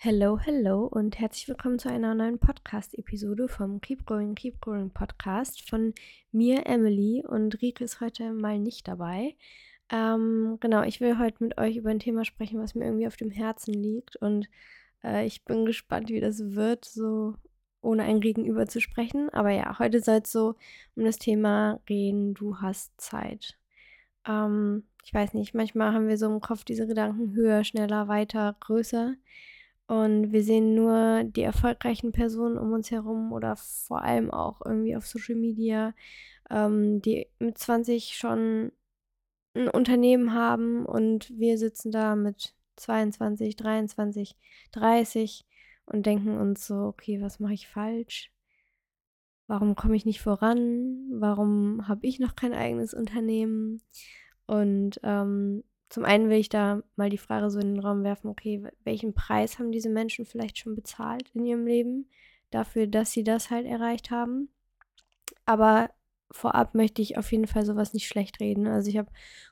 Hello, hello und herzlich willkommen zu einer neuen Podcast-Episode vom Keep Growing, Keep Growing Podcast von mir, Emily und Rike ist heute mal nicht dabei. Ähm, genau, ich will heute mit euch über ein Thema sprechen, was mir irgendwie auf dem Herzen liegt und äh, ich bin gespannt, wie das wird, so ohne ein Gegenüber zu sprechen. Aber ja, heute soll es so um das Thema reden, du hast Zeit. Ähm, ich weiß nicht, manchmal haben wir so im Kopf diese Gedanken höher, schneller, weiter, größer. Und wir sehen nur die erfolgreichen Personen um uns herum oder vor allem auch irgendwie auf Social Media, ähm, die mit 20 schon ein Unternehmen haben und wir sitzen da mit 22, 23, 30 und denken uns so, okay, was mache ich falsch? Warum komme ich nicht voran? Warum habe ich noch kein eigenes Unternehmen? Und ähm, zum einen will ich da mal die Frage so in den Raum werfen, okay, welchen Preis haben diese Menschen vielleicht schon bezahlt in ihrem Leben dafür, dass sie das halt erreicht haben? Aber vorab möchte ich auf jeden Fall sowas nicht schlecht reden. Also ich habe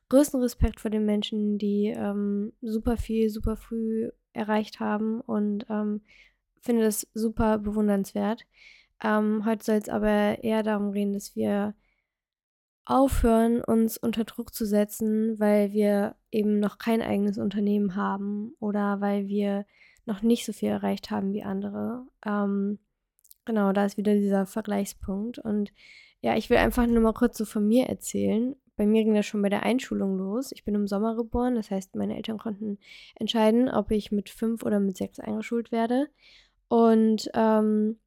größten Respekt vor den Menschen, die ähm, super viel, super früh erreicht haben und ähm, finde das super bewundernswert. Ähm, heute soll es aber eher darum gehen, dass wir aufhören, uns unter Druck zu setzen, weil wir eben noch kein eigenes Unternehmen haben oder weil wir noch nicht so viel erreicht haben wie andere. Ähm, genau, da ist wieder dieser Vergleichspunkt. Und ja, ich will einfach nur mal kurz so von mir erzählen. Bei mir ging das schon bei der Einschulung los. Ich bin im Sommer geboren, das heißt, meine Eltern konnten entscheiden, ob ich mit fünf oder mit sechs eingeschult werde. Und ähm,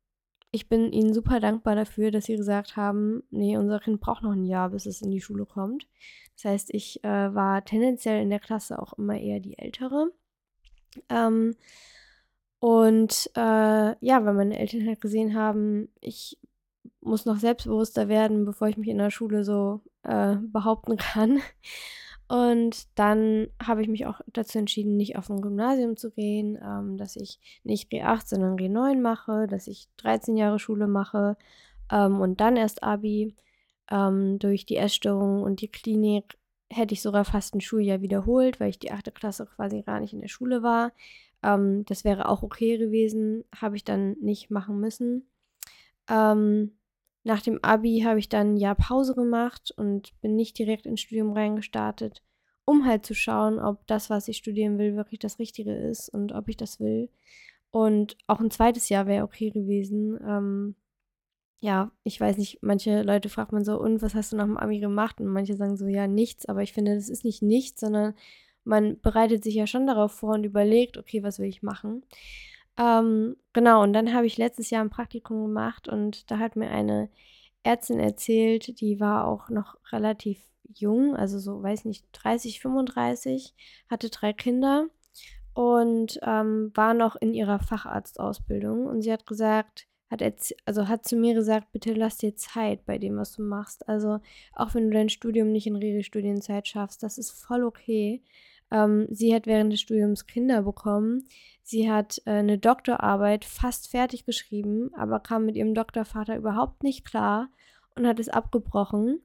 ich bin ihnen super dankbar dafür, dass sie gesagt haben, nee, unser Kind braucht noch ein Jahr, bis es in die Schule kommt. Das heißt, ich äh, war tendenziell in der Klasse auch immer eher die Ältere. Ähm, und äh, ja, weil meine Eltern halt gesehen haben, ich muss noch selbstbewusster werden, bevor ich mich in der Schule so äh, behaupten kann. Und dann habe ich mich auch dazu entschieden, nicht auf ein Gymnasium zu gehen, ähm, dass ich nicht Re 8, sondern Re 9 mache, dass ich 13 Jahre Schule mache ähm, und dann erst Abi. Ähm, durch die Essstörung und die Klinik hätte ich sogar fast ein Schuljahr wiederholt, weil ich die 8. Klasse quasi gar nicht in der Schule war. Ähm, das wäre auch okay gewesen, habe ich dann nicht machen müssen. Ähm, nach dem Abi habe ich dann ein Jahr Pause gemacht und bin nicht direkt ins Studium reingestartet, um halt zu schauen, ob das, was ich studieren will, wirklich das Richtige ist und ob ich das will. Und auch ein zweites Jahr wäre okay gewesen. Ähm, ja, ich weiß nicht, manche Leute fragt man so, und was hast du nach dem Abi gemacht? Und manche sagen so, ja, nichts, aber ich finde, das ist nicht nichts, sondern man bereitet sich ja schon darauf vor und überlegt, okay, was will ich machen? Ähm, genau, und dann habe ich letztes Jahr ein Praktikum gemacht und da hat mir eine Ärztin erzählt, die war auch noch relativ jung, also so, weiß nicht, 30, 35, hatte drei Kinder und ähm, war noch in ihrer Facharztausbildung. Und sie hat gesagt, hat also hat zu mir gesagt, bitte lass dir Zeit bei dem, was du machst. Also auch wenn du dein Studium nicht in Regelstudienzeit schaffst, das ist voll okay. Ähm, sie hat während des Studiums Kinder bekommen. Sie hat äh, eine Doktorarbeit fast fertig geschrieben, aber kam mit ihrem Doktorvater überhaupt nicht klar und hat es abgebrochen.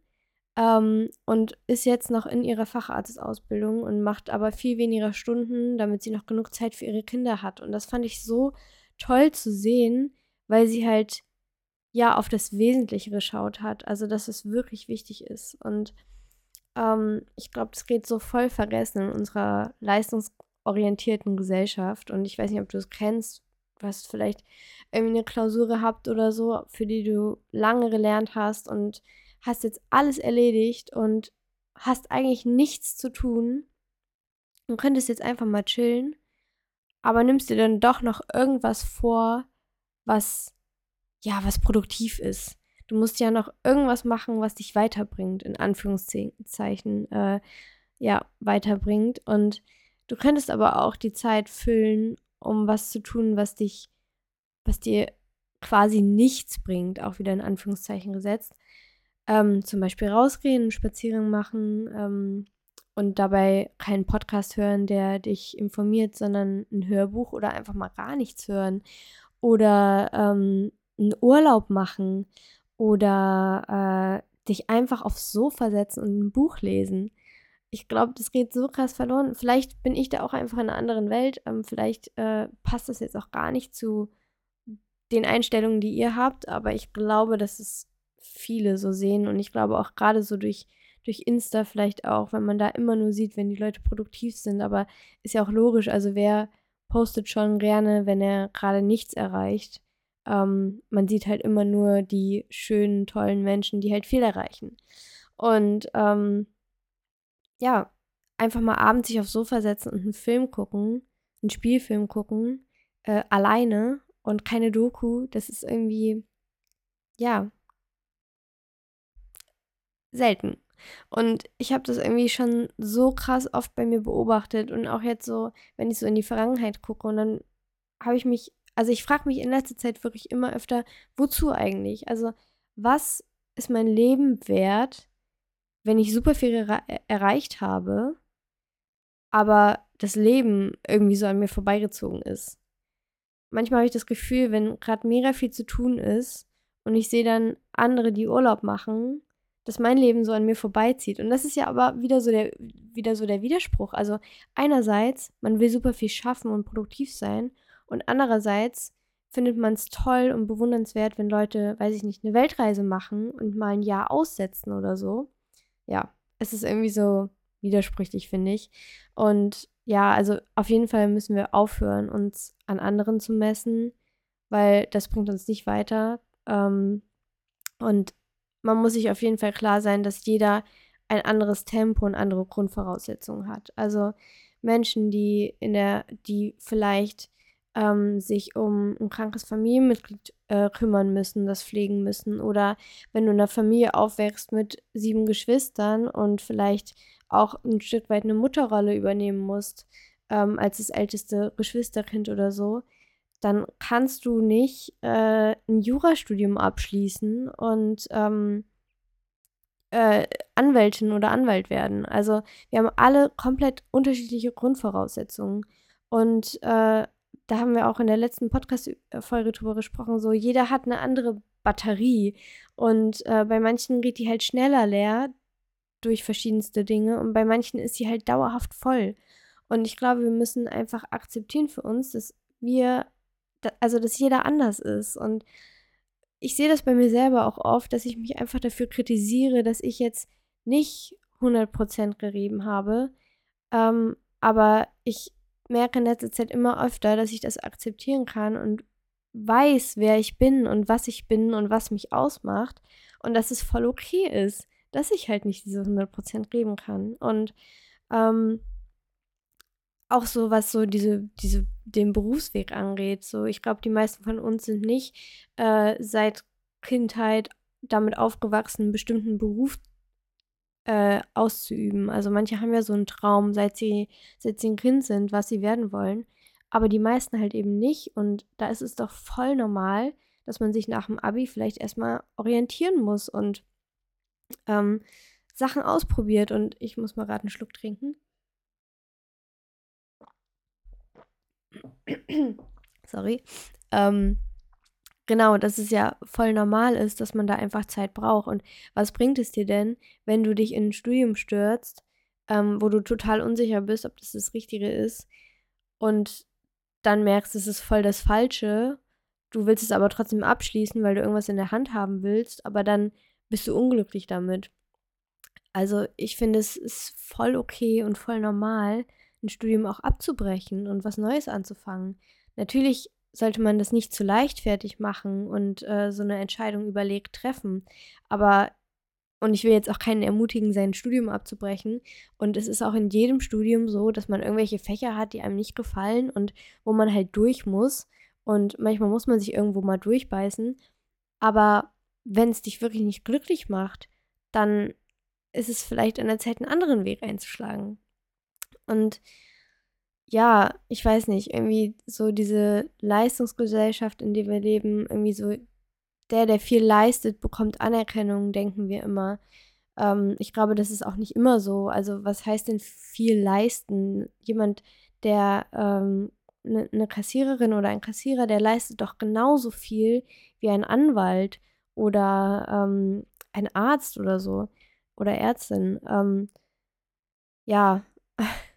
Ähm, und ist jetzt noch in ihrer Facharztausbildung und macht aber viel weniger Stunden, damit sie noch genug Zeit für ihre Kinder hat. Und das fand ich so toll zu sehen, weil sie halt ja auf das Wesentliche geschaut hat. Also, dass es wirklich wichtig ist. Und ähm, ich glaube, das geht so voll vergessen in unserer leistungsorientierten Gesellschaft. Und ich weiß nicht, ob du es kennst. Hast vielleicht irgendwie eine Klausur gehabt oder so, für die du lange gelernt hast und hast jetzt alles erledigt und hast eigentlich nichts zu tun und könntest jetzt einfach mal chillen, aber nimmst dir dann doch noch irgendwas vor, was ja, was produktiv ist. Du musst ja noch irgendwas machen, was dich weiterbringt, in Anführungszeichen, äh, ja, weiterbringt. Und du könntest aber auch die Zeit füllen, um was zu tun, was dich, was dir quasi nichts bringt, auch wieder in Anführungszeichen gesetzt. Ähm, zum Beispiel rausgehen, Spaziergang machen ähm, und dabei keinen Podcast hören, der dich informiert, sondern ein Hörbuch oder einfach mal gar nichts hören. Oder ähm, einen Urlaub machen oder äh, dich einfach aufs Sofa setzen und ein Buch lesen. ich glaube, das geht so krass verloren. Vielleicht bin ich da auch einfach in einer anderen Welt. Ähm, vielleicht äh, passt das jetzt auch gar nicht zu den Einstellungen, die ihr habt, aber ich glaube, dass es viele so sehen und ich glaube auch gerade so durch, durch Insta vielleicht auch, wenn man da immer nur sieht, wenn die Leute produktiv sind, aber ist ja auch logisch, also wer postet schon gerne, wenn er gerade nichts erreicht. Ähm, man sieht halt immer nur die schönen, tollen Menschen, die halt viel erreichen. Und ähm, ja, einfach mal abends sich aufs Sofa setzen und einen Film gucken, einen Spielfilm gucken, äh, alleine und keine Doku, das ist irgendwie, ja, selten. Und ich habe das irgendwie schon so krass oft bei mir beobachtet und auch jetzt so, wenn ich so in die Vergangenheit gucke und dann habe ich mich, also ich frage mich in letzter Zeit wirklich immer öfter, wozu eigentlich? Also was ist mein Leben wert, wenn ich super viel er erreicht habe, aber das Leben irgendwie so an mir vorbeigezogen ist? manchmal habe ich das Gefühl, wenn gerade mega viel zu tun ist und ich sehe dann andere, die Urlaub machen, dass mein Leben so an mir vorbeizieht. Und das ist ja aber wieder so der, wieder so der Widerspruch. Also einerseits, man will super viel schaffen und produktiv sein und andererseits findet man es toll und bewundernswert, wenn Leute, weiß ich nicht, eine Weltreise machen und mal ein Jahr aussetzen oder so. Ja, es ist irgendwie so widersprüchlich, finde ich. Und ja, also auf jeden Fall müssen wir aufhören, uns an anderen zu messen, weil das bringt uns nicht weiter. Ähm, und man muss sich auf jeden Fall klar sein, dass jeder ein anderes Tempo und andere Grundvoraussetzungen hat. Also Menschen, die in der, die vielleicht ähm, sich um ein krankes Familienmitglied äh, kümmern müssen, das pflegen müssen. Oder wenn du in einer Familie aufwächst mit sieben Geschwistern und vielleicht auch ein Stück weit eine Mutterrolle übernehmen musst, ähm, als das älteste Geschwisterkind oder so, dann kannst du nicht äh, ein Jurastudium abschließen und ähm, äh, Anwältin oder Anwalt werden. Also wir haben alle komplett unterschiedliche Grundvoraussetzungen. Und äh, da haben wir auch in der letzten Podcast-Folge drüber gesprochen, so jeder hat eine andere Batterie. Und äh, bei manchen geht die halt schneller leer, durch verschiedenste Dinge und bei manchen ist sie halt dauerhaft voll. Und ich glaube, wir müssen einfach akzeptieren für uns, dass wir, also dass jeder anders ist. Und ich sehe das bei mir selber auch oft, dass ich mich einfach dafür kritisiere, dass ich jetzt nicht 100% gerieben habe. Ähm, aber ich merke in letzter Zeit immer öfter, dass ich das akzeptieren kann und weiß, wer ich bin und was ich bin und was mich ausmacht und dass es voll okay ist dass ich halt nicht diese 100% geben kann. Und ähm, auch so, was so diese, diese, den Berufsweg angeht. So, ich glaube, die meisten von uns sind nicht äh, seit Kindheit damit aufgewachsen, einen bestimmten Beruf äh, auszuüben. Also manche haben ja so einen Traum, seit sie, seit sie ein Kind sind, was sie werden wollen. Aber die meisten halt eben nicht. Und da ist es doch voll normal, dass man sich nach dem Abi vielleicht erstmal orientieren muss und ähm, Sachen ausprobiert und ich muss mal gerade einen Schluck trinken. Sorry. Ähm, genau, dass es ja voll normal ist, dass man da einfach Zeit braucht. Und was bringt es dir denn, wenn du dich in ein Studium stürzt, ähm, wo du total unsicher bist, ob das das Richtige ist und dann merkst, es ist voll das Falsche. Du willst es aber trotzdem abschließen, weil du irgendwas in der Hand haben willst, aber dann bist du unglücklich damit. Also ich finde, es ist voll okay und voll normal, ein Studium auch abzubrechen und was Neues anzufangen. Natürlich sollte man das nicht zu leichtfertig machen und äh, so eine Entscheidung überlegt treffen. Aber, und ich will jetzt auch keinen ermutigen, sein Studium abzubrechen. Und es ist auch in jedem Studium so, dass man irgendwelche Fächer hat, die einem nicht gefallen und wo man halt durch muss. Und manchmal muss man sich irgendwo mal durchbeißen. Aber wenn es dich wirklich nicht glücklich macht, dann ist es vielleicht an der Zeit, einen anderen Weg einzuschlagen. Und ja, ich weiß nicht, irgendwie so diese Leistungsgesellschaft, in der wir leben, irgendwie so, der, der viel leistet, bekommt Anerkennung, denken wir immer. Ähm, ich glaube, das ist auch nicht immer so. Also, was heißt denn viel leisten? Jemand, der ähm, eine ne Kassiererin oder ein Kassierer, der leistet doch genauso viel wie ein Anwalt oder ähm, ein Arzt oder so oder Ärztin. Ähm, ja,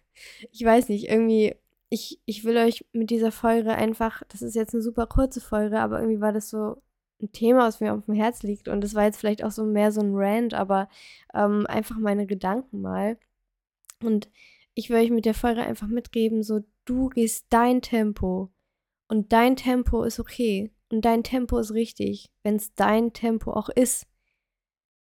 ich weiß nicht, irgendwie, ich, ich will euch mit dieser Folge einfach, das ist jetzt eine super kurze Folge, aber irgendwie war das so ein Thema, was mir auf dem Herz liegt. Und das war jetzt vielleicht auch so mehr so ein Rant, aber ähm, einfach meine Gedanken mal. Und ich will euch mit der Folge einfach mitgeben, so du gehst dein Tempo. Und dein Tempo ist okay. Und dein Tempo ist richtig, wenn es dein Tempo auch ist.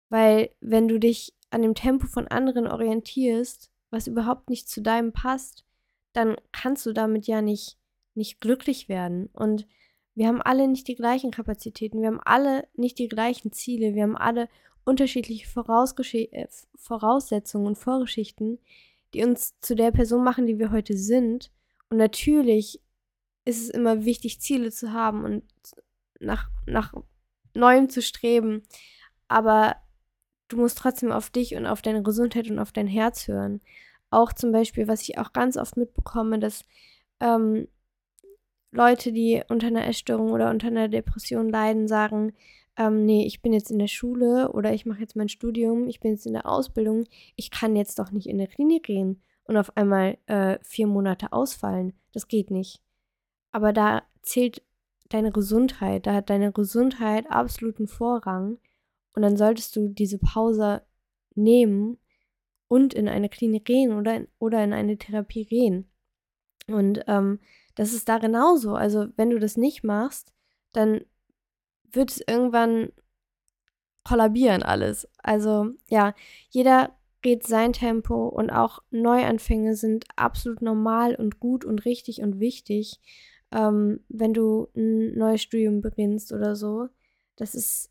Weil wenn du dich an dem Tempo von anderen orientierst, was überhaupt nicht zu deinem passt, dann kannst du damit ja nicht, nicht glücklich werden. Und wir haben alle nicht die gleichen Kapazitäten, wir haben alle nicht die gleichen Ziele, wir haben alle unterschiedliche äh, Voraussetzungen und Vorgeschichten, die uns zu der Person machen, die wir heute sind. Und natürlich ist es immer wichtig, Ziele zu haben und nach, nach Neuem zu streben. Aber du musst trotzdem auf dich und auf deine Gesundheit und auf dein Herz hören. Auch zum Beispiel, was ich auch ganz oft mitbekomme, dass ähm, Leute, die unter einer Essstörung oder unter einer Depression leiden, sagen, ähm, nee, ich bin jetzt in der Schule oder ich mache jetzt mein Studium, ich bin jetzt in der Ausbildung, ich kann jetzt doch nicht in der Klinik gehen und auf einmal äh, vier Monate ausfallen. Das geht nicht. Aber da zählt deine Gesundheit, da hat deine Gesundheit absoluten Vorrang und dann solltest du diese Pause nehmen und in eine Klinik gehen oder in, oder in eine Therapie gehen. Und ähm, das ist da genauso. Also wenn du das nicht machst, dann wird es irgendwann kollabieren alles. Also ja, jeder geht sein Tempo und auch Neuanfänge sind absolut normal und gut und richtig und wichtig. Ähm, wenn du ein neues Studium beginnst oder so, das ist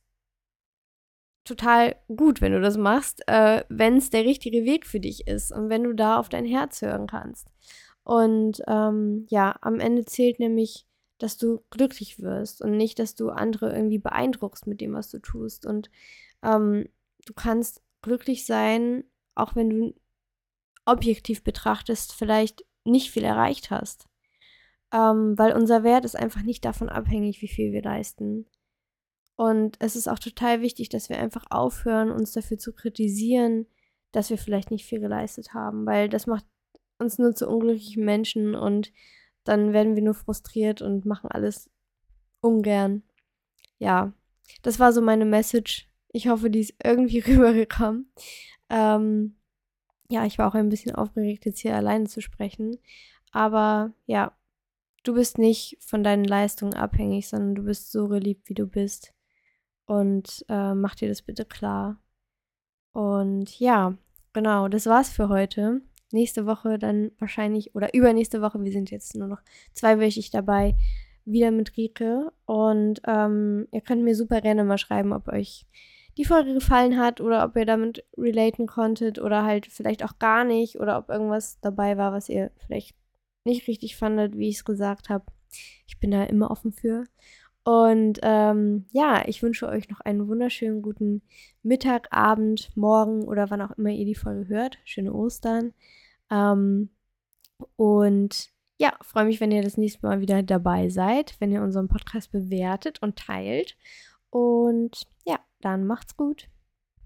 total gut, wenn du das machst, äh, wenn es der richtige Weg für dich ist und wenn du da auf dein Herz hören kannst. Und ähm, ja, am Ende zählt nämlich, dass du glücklich wirst und nicht, dass du andere irgendwie beeindruckst mit dem, was du tust. Und ähm, du kannst glücklich sein, auch wenn du objektiv betrachtest, vielleicht nicht viel erreicht hast. Ähm, weil unser Wert ist einfach nicht davon abhängig, wie viel wir leisten. Und es ist auch total wichtig, dass wir einfach aufhören, uns dafür zu kritisieren, dass wir vielleicht nicht viel geleistet haben, weil das macht uns nur zu unglücklichen Menschen und dann werden wir nur frustriert und machen alles ungern. Ja, das war so meine Message. Ich hoffe, die ist irgendwie rübergekommen. Ähm, ja, ich war auch ein bisschen aufgeregt, jetzt hier alleine zu sprechen. Aber ja, du bist nicht von deinen Leistungen abhängig, sondern du bist so geliebt, wie du bist. Und äh, mach dir das bitte klar. Und ja, genau, das war's für heute. Nächste Woche dann wahrscheinlich oder übernächste Woche, wir sind jetzt nur noch zweiwöchig dabei, wieder mit Rike. Und ähm, ihr könnt mir super gerne mal schreiben, ob euch die Folge gefallen hat oder ob ihr damit relaten konntet oder halt vielleicht auch gar nicht oder ob irgendwas dabei war, was ihr vielleicht nicht richtig fandet, wie ich es gesagt habe. Ich bin da immer offen für. Und ähm, ja, ich wünsche euch noch einen wunderschönen guten Mittag, Abend, Morgen oder wann auch immer ihr die Folge hört. Schöne Ostern. Ähm, und ja, freue mich, wenn ihr das nächste Mal wieder dabei seid, wenn ihr unseren Podcast bewertet und teilt. Und ja, dann macht's gut.